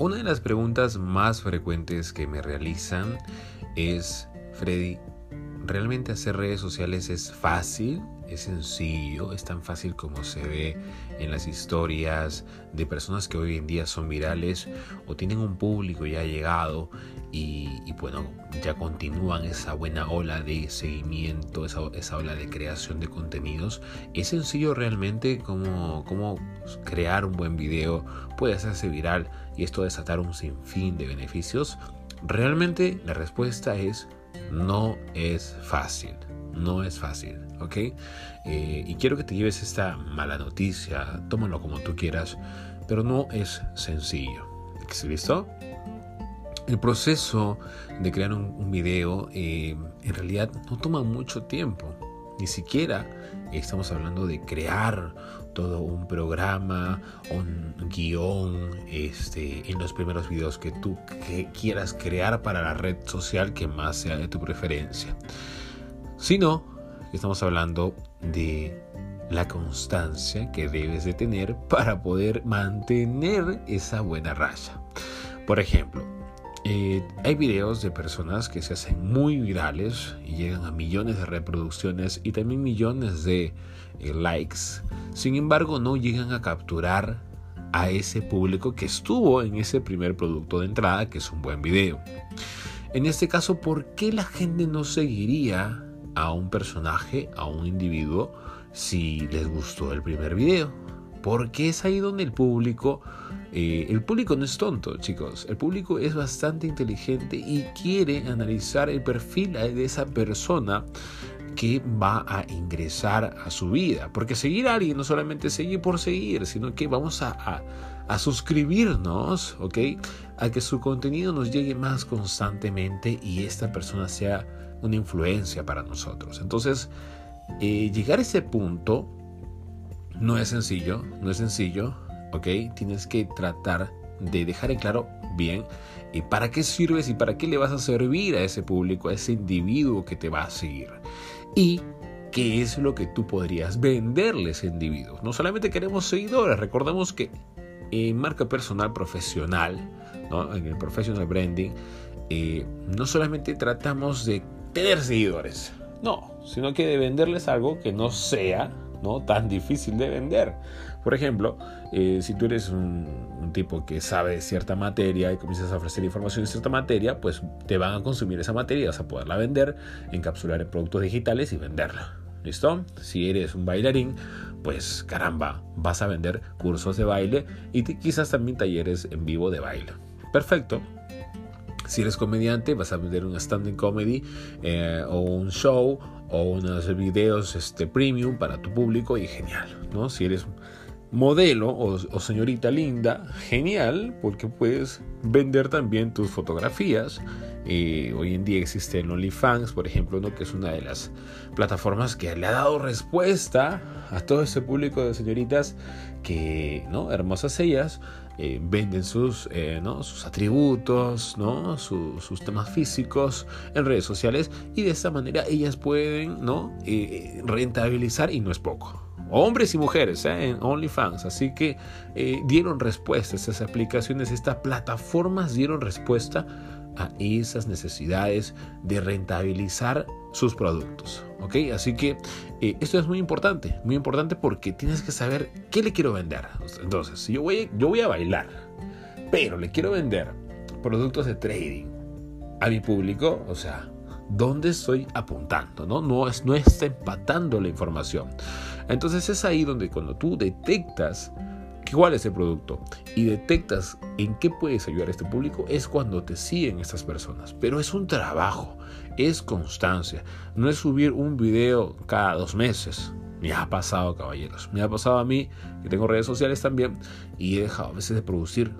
Una de las preguntas más frecuentes que me realizan es, Freddy, ¿realmente hacer redes sociales es fácil? ¿Es sencillo? ¿Es tan fácil como se ve en las historias de personas que hoy en día son virales o tienen un público ya llegado y, bueno, ya continúan esa buena ola de seguimiento, esa, ola de creación de contenidos? ¿Es sencillo realmente como, como crear un buen video puede hacerse viral y esto desatar un sinfín de beneficios? Realmente la respuesta es no es fácil no es fácil, ¿ok? Eh, y quiero que te lleves esta mala noticia, tómalo como tú quieras, pero no es sencillo. ¿Listo? El proceso de crear un, video eh, en realidad no toma mucho tiempo. Ni siquiera estamos hablando de crear todo un programa, un guion, este, en los primeros videos que tú quieras crear para la red social que más sea de tu preferencia sino estamos hablando de la constancia que debes de tener para poder mantener esa buena raya. Por ejemplo, eh, hay videos de personas que se hacen muy virales y llegan a millones de reproducciones y también millones de eh, likes. Sin embargo, no llegan a capturar a ese público que estuvo en ese primer producto de entrada, que es un buen video. En este caso, ¿por qué la gente no seguiría a un personaje, a un individuo, si les gustó el primer video. Porque es ahí donde el público, eh, el público no es tonto, chicos. El público es bastante inteligente y quiere analizar el perfil de esa persona que va a ingresar a su vida. Porque seguir a alguien no solamente seguir por seguir, sino que vamos a, a, suscribirnos, ¿ok? A que su contenido nos llegue más constantemente y esta persona sea una influencia para nosotros. Entonces, eh, llegar a ese punto no es sencillo, no es sencillo, ¿ok? Tienes que tratar de dejar en claro bien y para qué sirves y para qué le vas a servir a ese público, a ese individuo que te va a seguir. Y qué es lo que tú podrías venderle a ese individuo. No solamente queremos seguidores, recordemos que en marca personal profesional, en el professional branding, eh, no solamente tratamos de tener seguidores. No, sino que de venderles algo que no sea ¿no? tan difícil de vender. Por ejemplo, eh, si tú eres un, tipo que sabe cierta materia y comienzas a ofrecer información de cierta materia, pues te van a consumir esa materia, vas a poderla vender, encapsular en productos digitales y venderla. ¿Listo? Si eres un bailarín, pues caramba, vas a vender cursos de baile y quizás también talleres en vivo de baile. Perfecto, si eres comediante, vas a vender un stand-up comedy eh, o un show o unos videos este, premium para tu público y genial, ¿no? Si eres modelo o, señorita linda, genial, porque puedes vender también tus fotografías. Eh, hoy en día existe el OnlyFans, por ejemplo, ¿no? que es una de las plataformas que le ha dado respuesta a todo ese público de señoritas que, ¿no? hermosas ellas, eh, venden sus, eh, ¿no? sus atributos, ¿no? sus temas físicos en redes sociales y de esta manera ellas pueden ¿no? rentabilizar y no es poco hombres y mujeres ¿eh? en OnlyFans. Así que eh, dieron respuesta, estas aplicaciones, estas plataformas dieron respuesta a esas necesidades de rentabilizar sus productos. ¿ok? Así que eh, esto es muy importante, muy importante porque tienes que saber qué le quiero vender. Entonces, si yo voy, yo voy a bailar, pero le quiero vender productos de trading a mi público, o sea, ¿dónde estoy apuntando? No, no, es, no está empatando la información. Entonces es ahí donde cuando tú detectas cuál es el producto y detectas en qué puedes ayudar a este público, es cuando te siguen estas personas. Pero es un trabajo, es constancia. No es subir un video cada dos meses. Me ha pasado, caballeros. Me ha pasado a mí, que tengo redes sociales también, y he dejado a veces de producir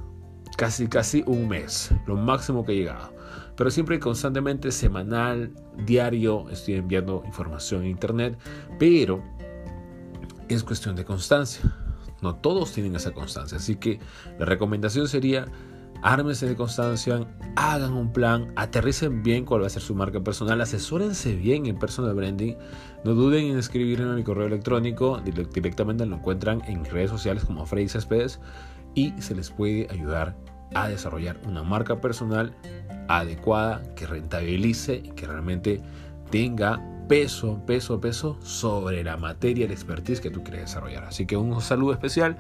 casi, casi un mes, lo máximo que he llegado. Pero siempre constantemente, semanal, diario, estoy enviando información en internet, pero es cuestión de constancia. No todos tienen esa constancia. Así que la recomendación sería, ármense de constancia, hagan un plan, aterricen bien cuál va a ser su marca personal, asesórense bien en personal branding. No duden en escribirme en mi correo electrónico, directamente lo encuentran en redes sociales como Freddy Céspedes y se les puede ayudar a desarrollar una marca personal adecuada que rentabilice y que realmente tenga peso, peso, peso sobre la materia, el expertise que tú quieres desarrollar. Así que un saludo especial.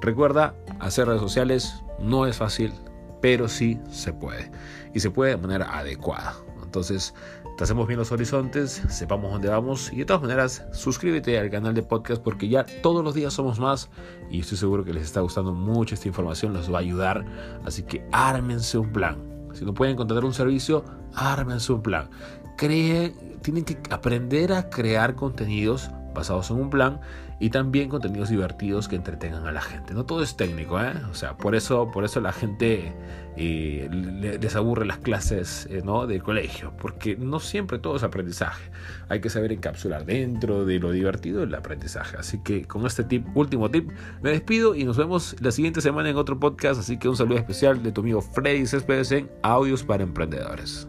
Recuerda, hacer redes sociales no es fácil, pero sí se puede. Y se puede de manera adecuada. Entonces, te hacemos bien los horizontes, sepamos dónde vamos y de todas maneras suscríbete al canal de podcast porque ya todos los días somos más y estoy seguro que les está gustando mucho esta información, les va a ayudar. Así que ármense un plan. Si no pueden contratar un servicio, ármense un plan. Creen, tienen que aprender a crear contenidos basados en un plan y también contenidos divertidos que entretengan a la gente. No todo es técnico, ¿eh? O sea, por eso, por eso la gente eh, les aburre las clases eh, ¿no? del colegio, porque no siempre todo es aprendizaje. Hay que saber encapsular dentro de lo divertido el aprendizaje. Así que con este tip, último tip, me despido y nos vemos la siguiente semana en otro podcast. Así que un saludo especial de tu amigo Freddy Céspedes en Audios para Emprendedores.